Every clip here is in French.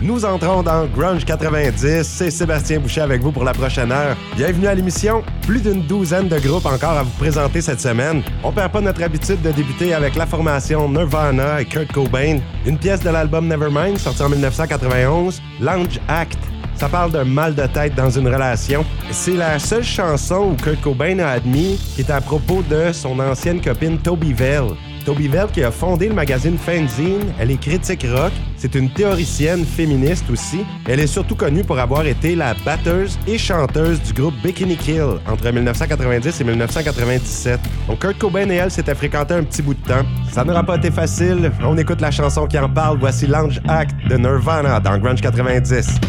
Nous entrons dans Grunge 90. C'est Sébastien Boucher avec vous pour la prochaine heure. Bienvenue à l'émission. Plus d'une douzaine de groupes encore à vous présenter cette semaine. On perd pas notre habitude de débuter avec la formation Nirvana et Kurt Cobain. Une pièce de l'album Nevermind, sorti en 1991, Lounge Act. Ça parle d'un mal de tête dans une relation. C'est la seule chanson où Kurt Cobain a admis qui est à propos de son ancienne copine Toby Vell. Toby Vell qui a fondé le magazine Fanzine, elle est critique rock, c'est une théoricienne féministe aussi. Elle est surtout connue pour avoir été la batteuse et chanteuse du groupe Bikini Kill entre 1990 et 1997. Donc Kurt Cobain et elle s'étaient fréquentés un petit bout de temps. Ça n'aura pas été facile, on écoute la chanson qui en parle, voici Lounge Act de Nirvana dans Grunge 90.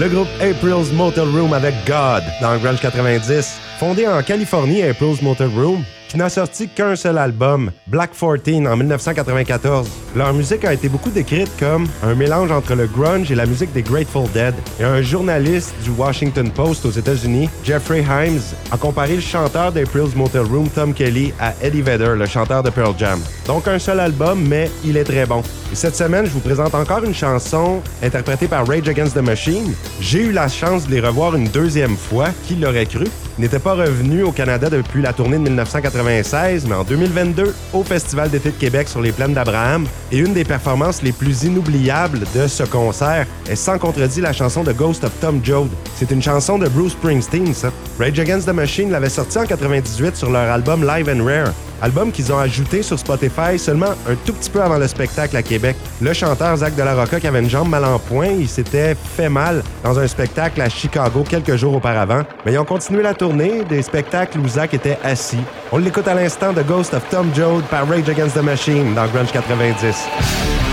Le groupe April's Motel Room avec God dans Grunge 90. Fondé en Californie, April's Motel Room, qui n'a sorti qu'un seul album, Black 14, en 1994. Leur musique a été beaucoup décrite comme un mélange entre le grunge et la musique des Grateful Dead. Et un journaliste du Washington Post aux États-Unis, Jeffrey Himes, a comparé le chanteur d'April's Motel Room, Tom Kelly, à Eddie Vedder, le chanteur de Pearl Jam. Donc un seul album, mais il est très bon. Et cette semaine, je vous présente encore une chanson interprétée par Rage Against the Machine. J'ai eu la chance de les revoir une deuxième fois, qui l'aurait cru? Ils n'étaient pas revenus au Canada depuis la tournée de 1996, mais en 2022, au Festival d'été de Québec sur les plaines d'Abraham. Et une des performances les plus inoubliables de ce concert est sans contredit la chanson de Ghost of Tom Joad. C'est une chanson de Bruce Springsteen, ça. Rage Against the Machine l'avait sorti en 98 sur leur album Live and Rare album qu'ils ont ajouté sur Spotify seulement un tout petit peu avant le spectacle à Québec. Le chanteur Zach de la Rocca, qui avait une jambe mal en point, il s'était fait mal dans un spectacle à Chicago quelques jours auparavant. Mais ils ont continué la tournée des spectacles où Zach était assis. On l'écoute à l'instant de Ghost of Tom Joad par Rage Against the Machine dans Grunge 90.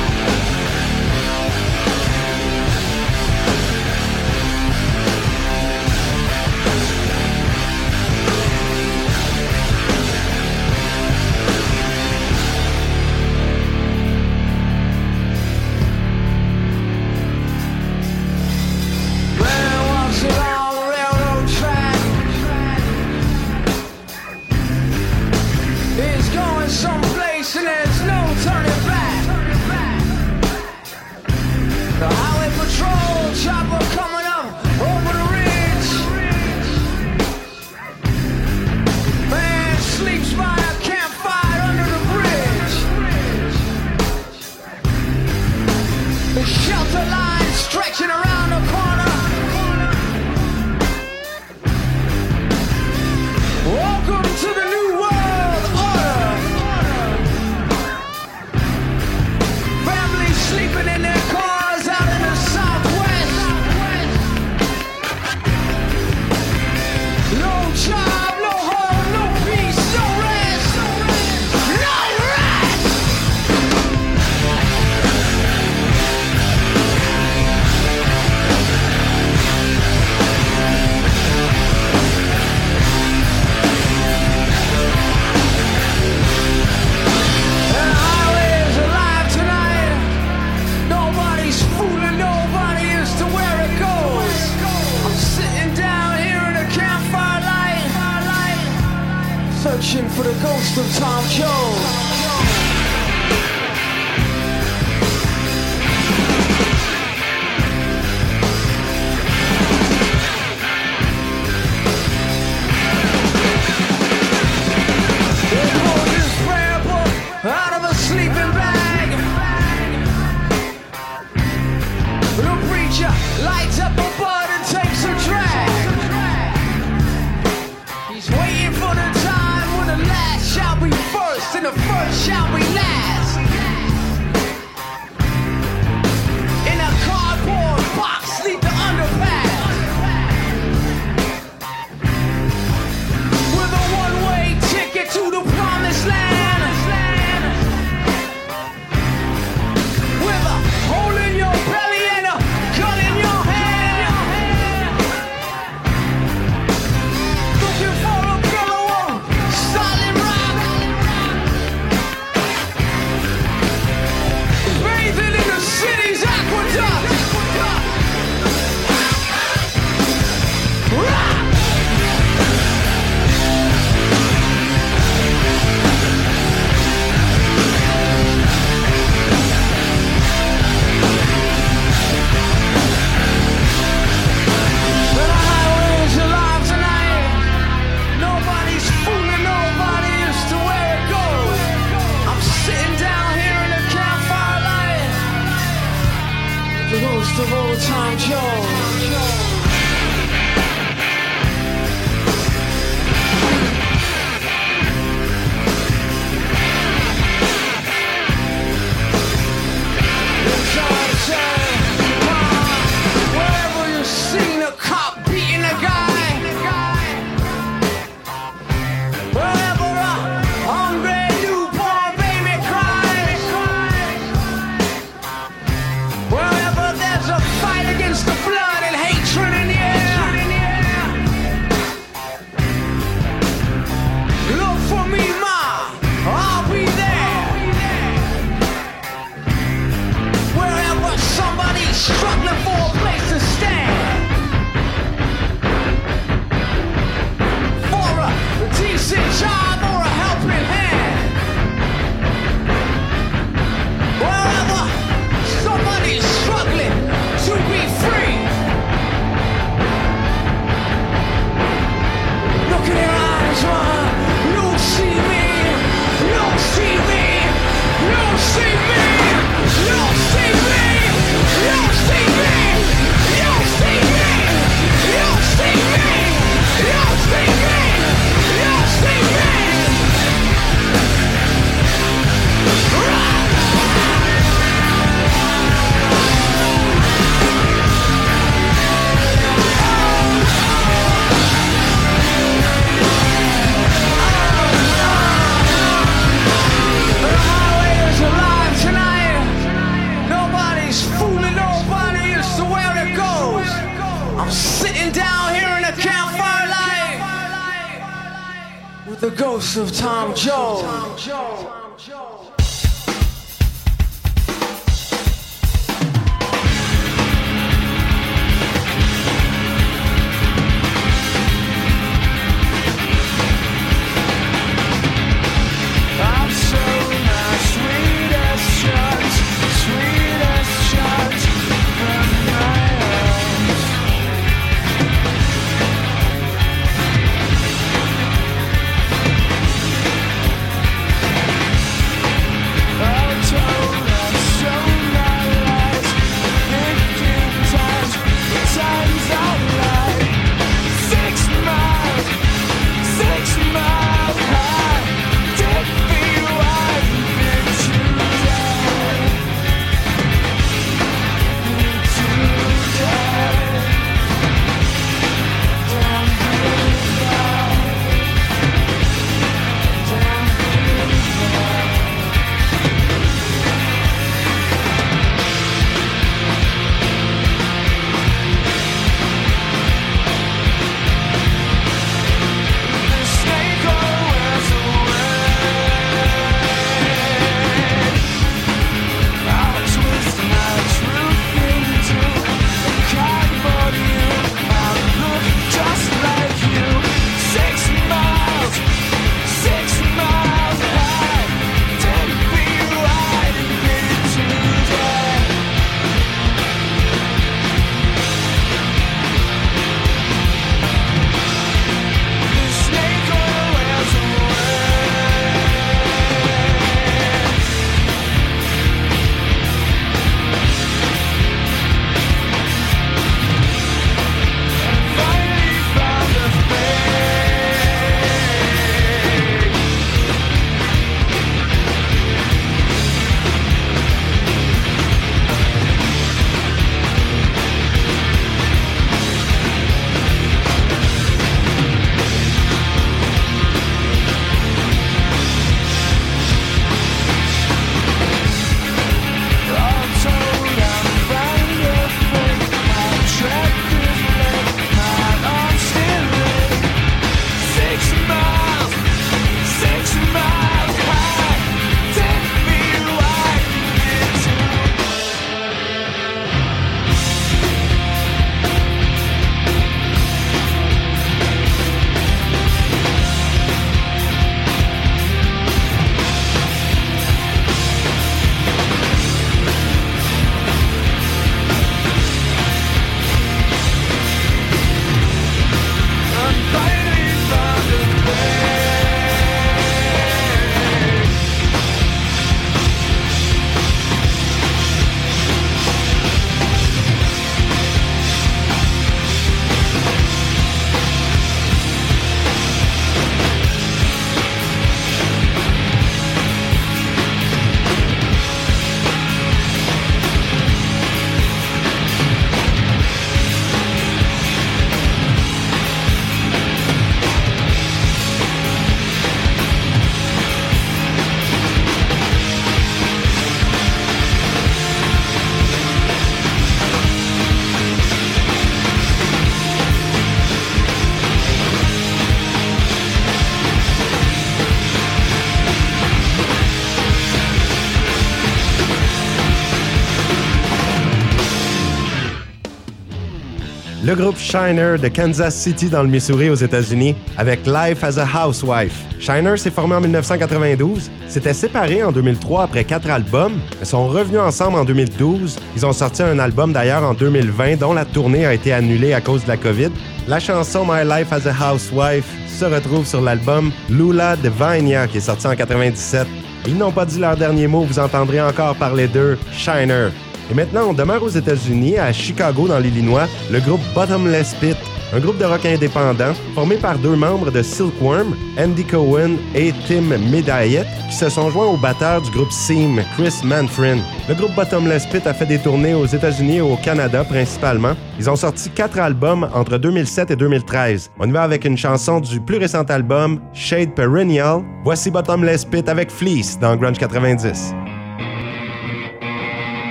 Le groupe Shiner de Kansas City dans le Missouri aux États-Unis avec Life as a Housewife. Shiner s'est formé en 1992, s'était séparé en 2003 après quatre albums, mais sont revenus ensemble en 2012. Ils ont sorti un album d'ailleurs en 2020 dont la tournée a été annulée à cause de la COVID. La chanson My Life as a Housewife se retrouve sur l'album Lula Divina qui est sorti en 97. Ils n'ont pas dit leur dernier mot, vous entendrez encore parler d'eux, Shiner. Et maintenant, on demeure aux États-Unis, à Chicago, dans l'Illinois, le groupe Bottomless Pit, un groupe de rock indépendant formé par deux membres de Silkworm, Andy Cohen et Tim Medayet, qui se sont joints au batteur du groupe Seam, Chris Manfrin. Le groupe Bottomless Pit a fait des tournées aux États-Unis et au Canada principalement. Ils ont sorti quatre albums entre 2007 et 2013. On y va avec une chanson du plus récent album, Shade Perennial. Voici Bottomless Pit avec Fleece dans Grunge 90.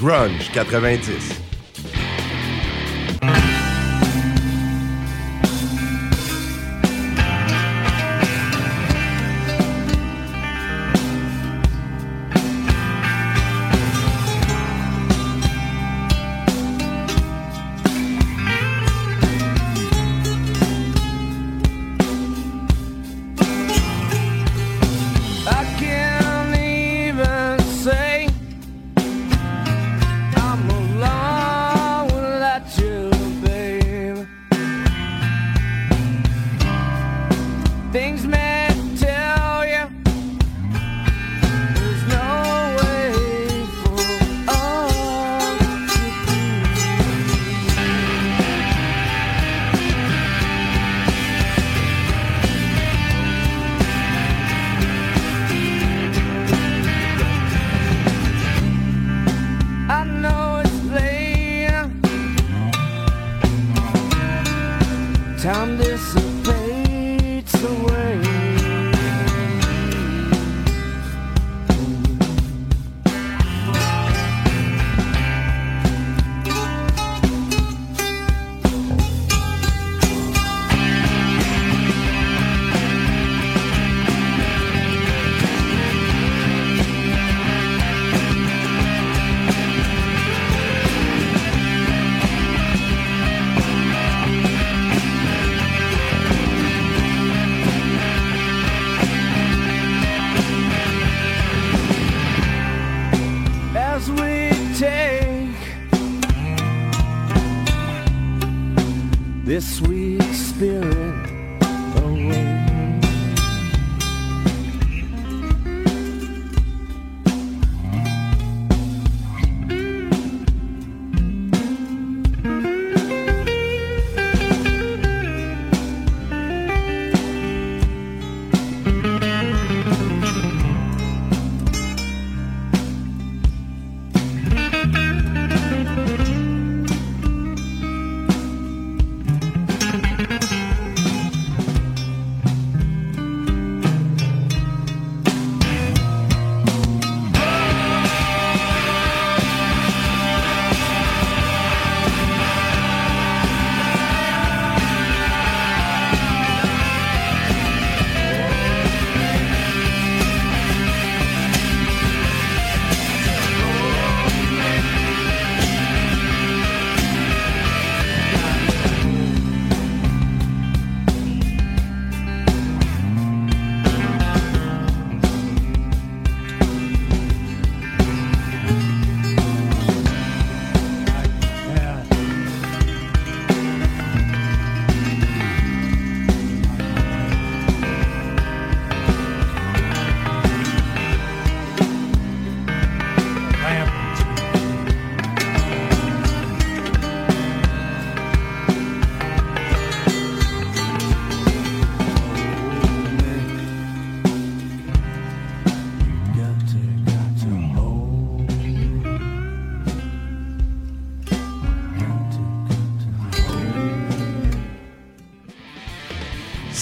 Grunge 90. This sweet spirit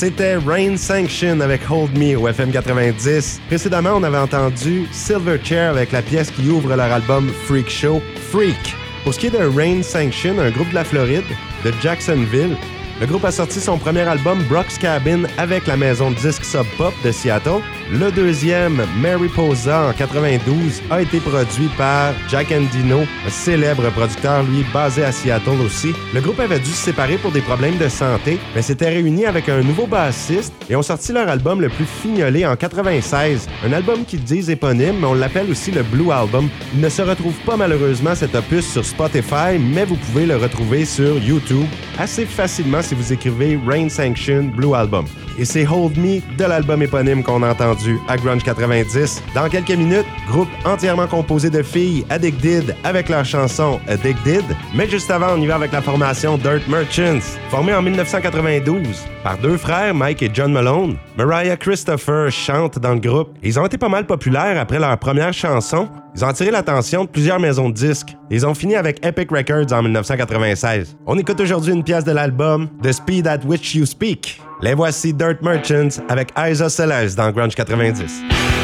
C'était Rain Sanction avec Hold Me au FM 90. Précédemment, on avait entendu Silverchair avec la pièce qui ouvre leur album Freak Show, Freak. Pour ce qui est de Rain Sanction, un groupe de la Floride, de Jacksonville, le groupe a sorti son premier album Brock's Cabin avec la maison de disques Sub Pop de Seattle. Le deuxième, Mariposa en 92, a été produit par Jack Endino, un célèbre producteur, lui, basé à Seattle aussi. Le groupe avait dû se séparer pour des problèmes de santé, mais s'était réuni avec un nouveau bassiste et ont sorti leur album le plus fignolé en 96. Un album qui dit éponyme, mais on l'appelle aussi le Blue Album. Il ne se retrouve pas malheureusement cet opus sur Spotify, mais vous pouvez le retrouver sur YouTube assez facilement si vous écrivez Rain Sanction Blue Album. Et c'est Hold Me de l'album éponyme qu'on a entendu à Grunge 90. Dans quelques minutes, groupe entièrement composé de filles Addicted avec leur chanson Addicted. Mais juste avant, on y va avec la formation Dirt Merchants, formée en 1992 par deux frères, Mike et John Malone. Mariah Christopher chante dans le groupe. Ils ont été pas mal populaires après leur première chanson. Ils ont attiré l'attention de plusieurs maisons de disques. Ils ont fini avec Epic Records en 1996. On écoute aujourd'hui une pièce de l'album The Speed at Which You Speak. Les voici Dirt Merchants avec Isa Celeste dans Grunge 90.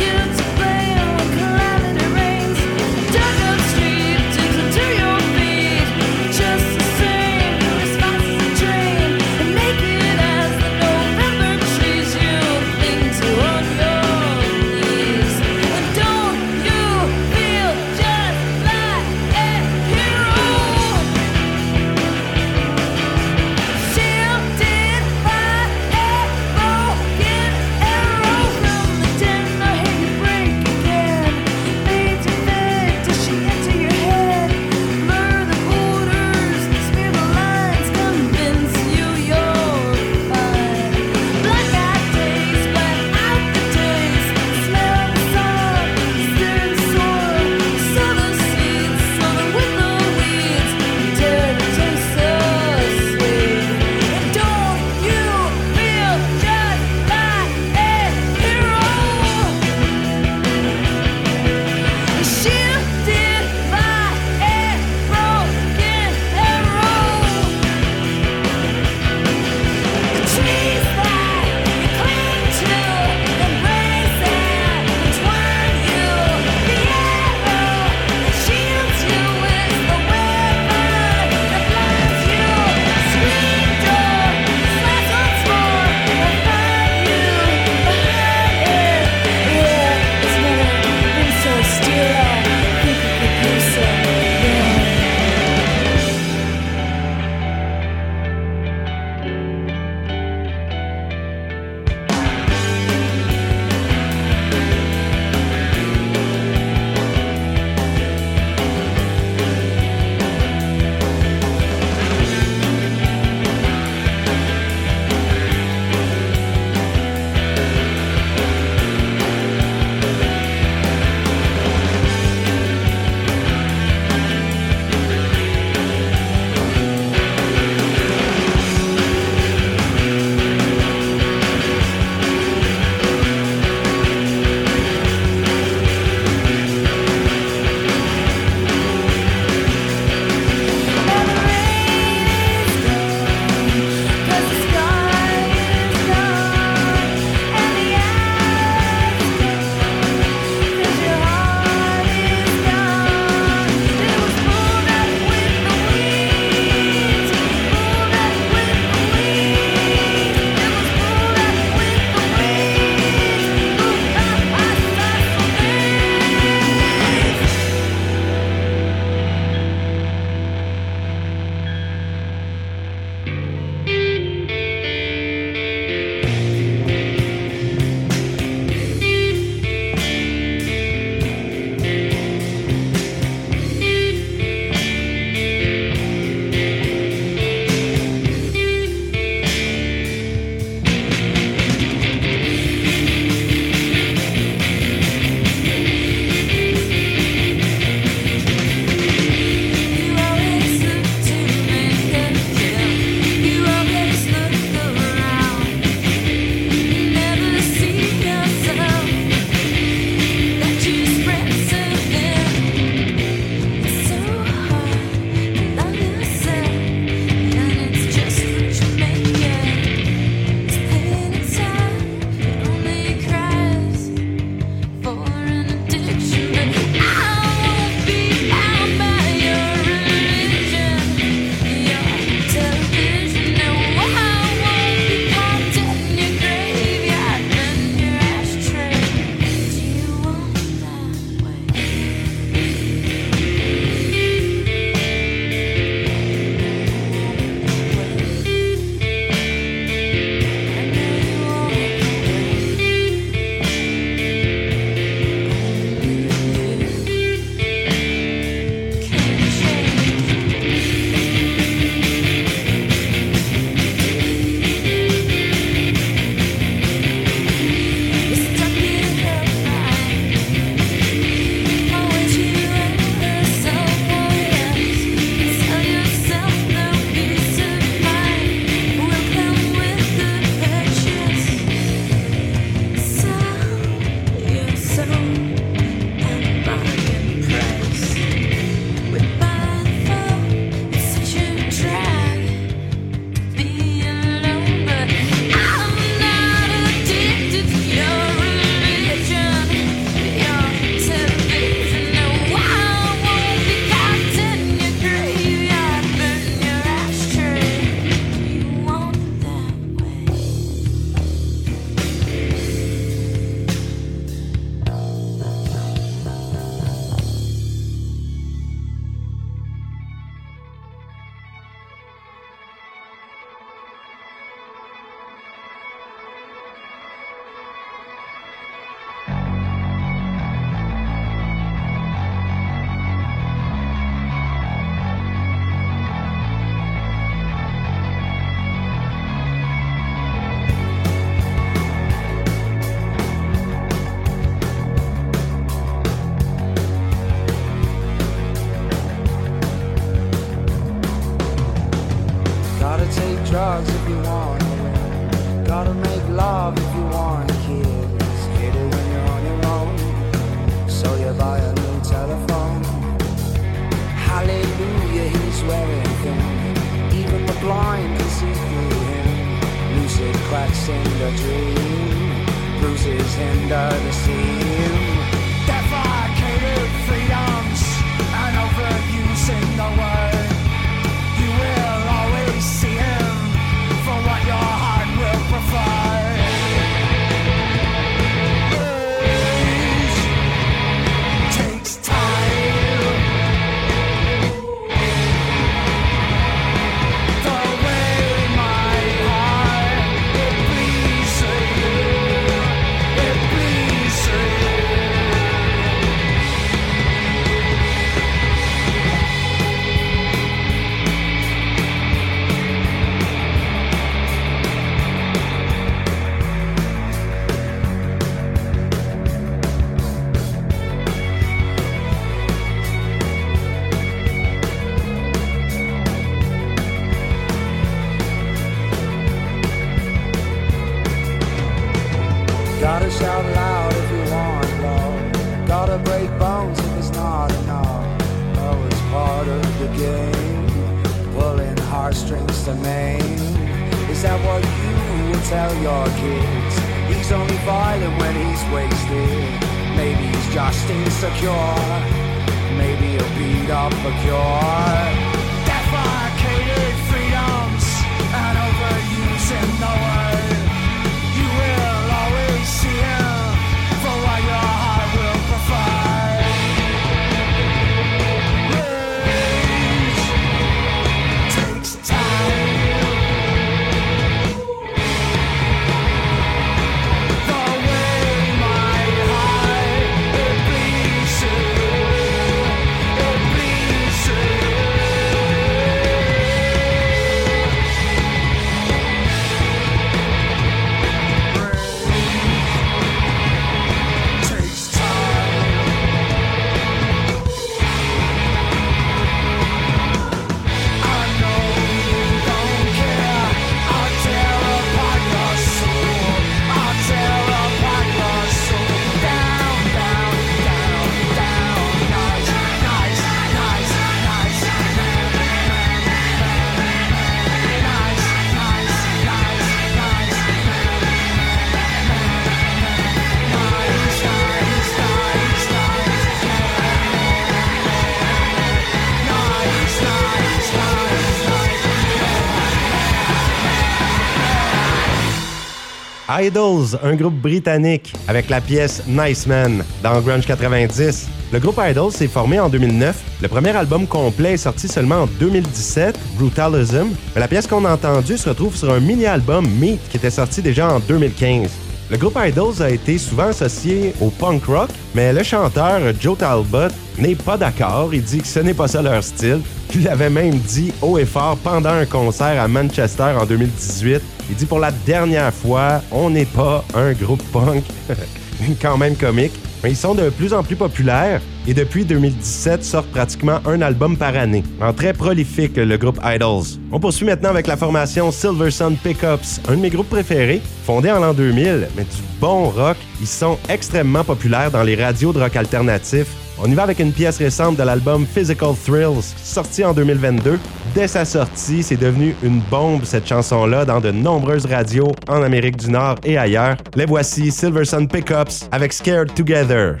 Idols, un groupe britannique, avec la pièce Nice Man dans Grunge 90. Le groupe Idols s'est formé en 2009. Le premier album complet est sorti seulement en 2017, Brutalism. Mais la pièce qu'on a entendue se retrouve sur un mini-album Meat qui était sorti déjà en 2015. Le groupe Idols a été souvent associé au punk rock, mais le chanteur Joe Talbot n'est pas d'accord. Il dit que ce n'est pas ça leur style. Il avait même dit haut et fort pendant un concert à Manchester en 2018. Il dit pour la dernière fois, on n'est pas un groupe punk. Quand même comique. Ils sont de plus en plus populaires et depuis 2017 sortent pratiquement un album par année. En très prolifique, le groupe Idols. On poursuit maintenant avec la formation Silver Sun Pickups, un de mes groupes préférés, fondé en l'an 2000, mais du bon rock. Ils sont extrêmement populaires dans les radios de rock alternatif. On y va avec une pièce récente de l'album Physical Thrills, sorti en 2022. Dès sa sortie, c'est devenu une bombe cette chanson-là dans de nombreuses radios en Amérique du Nord et ailleurs. Les voici Silver Sun Pickups avec Scared Together.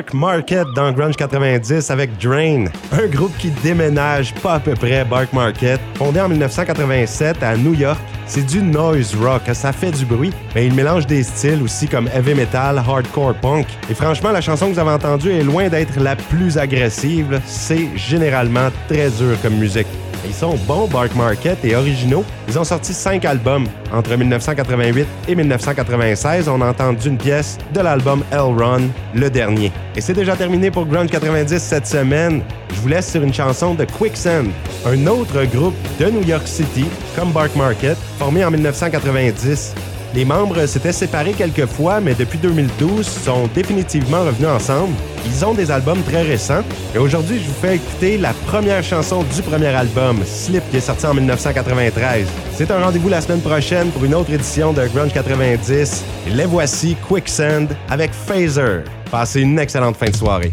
Bark Market dans Grunge 90 avec Drain, un groupe qui déménage pas à peu près Bark Market, fondé en 1987 à New York. C'est du noise rock, ça fait du bruit, mais il mélange des styles aussi comme heavy metal, hardcore punk. Et franchement, la chanson que vous avez entendue est loin d'être la plus agressive, c'est généralement très dur comme musique. Ils sont bons, Bark Market, et originaux. Ils ont sorti cinq albums. Entre 1988 et 1996, on a entendu une pièce de l'album L Run, le dernier. Et c'est déjà terminé pour Grunge 90 cette semaine. Je vous laisse sur une chanson de Quicksand, un autre groupe de New York City, comme Bark Market, formé en 1990. Les membres s'étaient séparés quelques fois, mais depuis 2012, sont définitivement revenus ensemble. Ils ont des albums très récents. Et aujourd'hui, je vous fais écouter la première chanson du premier album, Slip, qui est sorti en 1993. C'est un rendez-vous la semaine prochaine pour une autre édition de Grunge 90. Et les voici, Quicksand, avec Phaser. Passez une excellente fin de soirée.